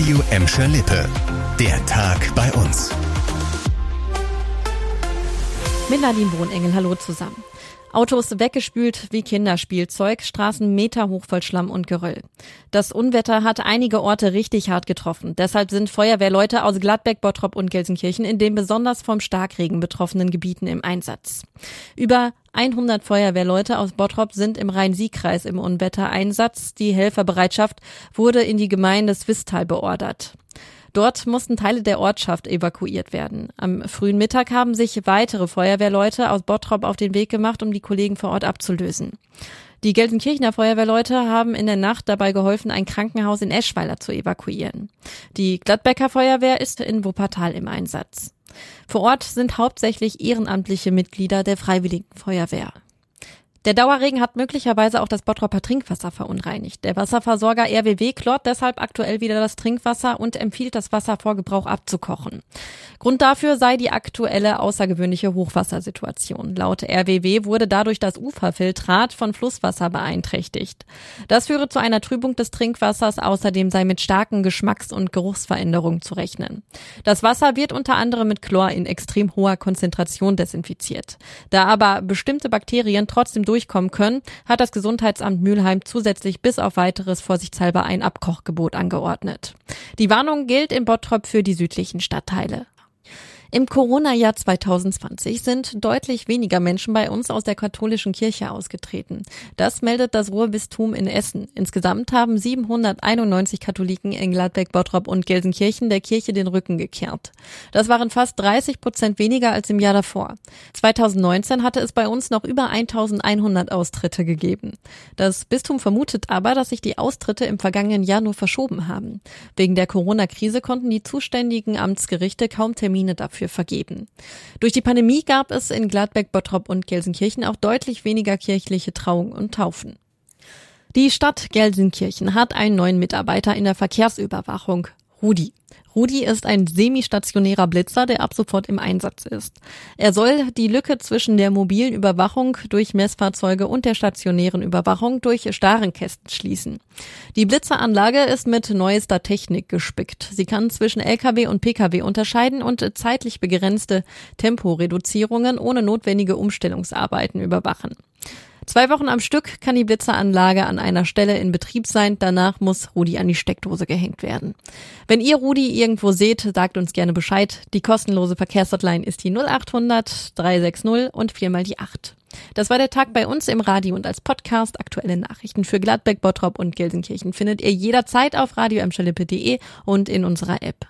Radio Emscher Lippe. Der Tag bei uns. Mit Nadine Wohnengel, hallo zusammen. Autos weggespült wie Kinderspielzeug, Straßen meterhoch voll Schlamm und Geröll. Das Unwetter hat einige Orte richtig hart getroffen. Deshalb sind Feuerwehrleute aus Gladbeck, Bottrop und Gelsenkirchen in den besonders vom Starkregen betroffenen Gebieten im Einsatz. Über 100 Feuerwehrleute aus Bottrop sind im Rhein-Sieg-Kreis im Unwettereinsatz. Die Helferbereitschaft wurde in die Gemeinde Swistal beordert. Dort mussten Teile der Ortschaft evakuiert werden. Am frühen Mittag haben sich weitere Feuerwehrleute aus Bottrop auf den Weg gemacht, um die Kollegen vor Ort abzulösen. Die Gelsenkirchener Feuerwehrleute haben in der Nacht dabei geholfen, ein Krankenhaus in Eschweiler zu evakuieren. Die Gladbecker Feuerwehr ist in Wuppertal im Einsatz. Vor Ort sind hauptsächlich ehrenamtliche Mitglieder der Freiwilligen Feuerwehr. Der Dauerregen hat möglicherweise auch das Bottropper Trinkwasser verunreinigt. Der Wasserversorger RWW klort deshalb aktuell wieder das Trinkwasser und empfiehlt, das Wasser vor Gebrauch abzukochen. Grund dafür sei die aktuelle außergewöhnliche Hochwassersituation. Laut RWW wurde dadurch das Uferfiltrat von Flusswasser beeinträchtigt. Das führe zu einer Trübung des Trinkwassers. Außerdem sei mit starken Geschmacks- und Geruchsveränderungen zu rechnen. Das Wasser wird unter anderem mit Chlor in extrem hoher Konzentration desinfiziert. Da aber bestimmte Bakterien trotzdem durchkommen können, hat das Gesundheitsamt Mülheim zusätzlich bis auf weiteres vorsichtshalber ein Abkochgebot angeordnet. Die Warnung gilt in Bottrop für die südlichen Stadtteile. Im Corona-Jahr 2020 sind deutlich weniger Menschen bei uns aus der katholischen Kirche ausgetreten. Das meldet das Ruhrbistum in Essen. Insgesamt haben 791 Katholiken in Gladbeck, Bottrop und Gelsenkirchen der Kirche den Rücken gekehrt. Das waren fast 30 Prozent weniger als im Jahr davor. 2019 hatte es bei uns noch über 1100 Austritte gegeben. Das Bistum vermutet aber, dass sich die Austritte im vergangenen Jahr nur verschoben haben. Wegen der Corona-Krise konnten die zuständigen Amtsgerichte kaum Termine dafür dafür vergeben. Durch die Pandemie gab es in Gladbeck, Bottrop und Gelsenkirchen auch deutlich weniger kirchliche Trauungen und Taufen. Die Stadt Gelsenkirchen hat einen neuen Mitarbeiter in der Verkehrsüberwachung, Rudi. Rudi ist ein semistationärer Blitzer, der ab sofort im Einsatz ist. Er soll die Lücke zwischen der mobilen Überwachung durch Messfahrzeuge und der stationären Überwachung durch Starenkästen schließen. Die Blitzeranlage ist mit neuester Technik gespickt. Sie kann zwischen Lkw und Pkw unterscheiden und zeitlich begrenzte Temporeduzierungen ohne notwendige Umstellungsarbeiten überwachen. Zwei Wochen am Stück kann die Blitzeranlage an einer Stelle in Betrieb sein. Danach muss Rudi an die Steckdose gehängt werden. Wenn ihr Rudi irgendwo seht, sagt uns gerne Bescheid. Die kostenlose Verkehrshotline ist die 0800 360 und viermal die 8. Das war der Tag bei uns im Radio und als Podcast. Aktuelle Nachrichten für Gladbeck, Bottrop und Gelsenkirchen findet ihr jederzeit auf radio und in unserer App.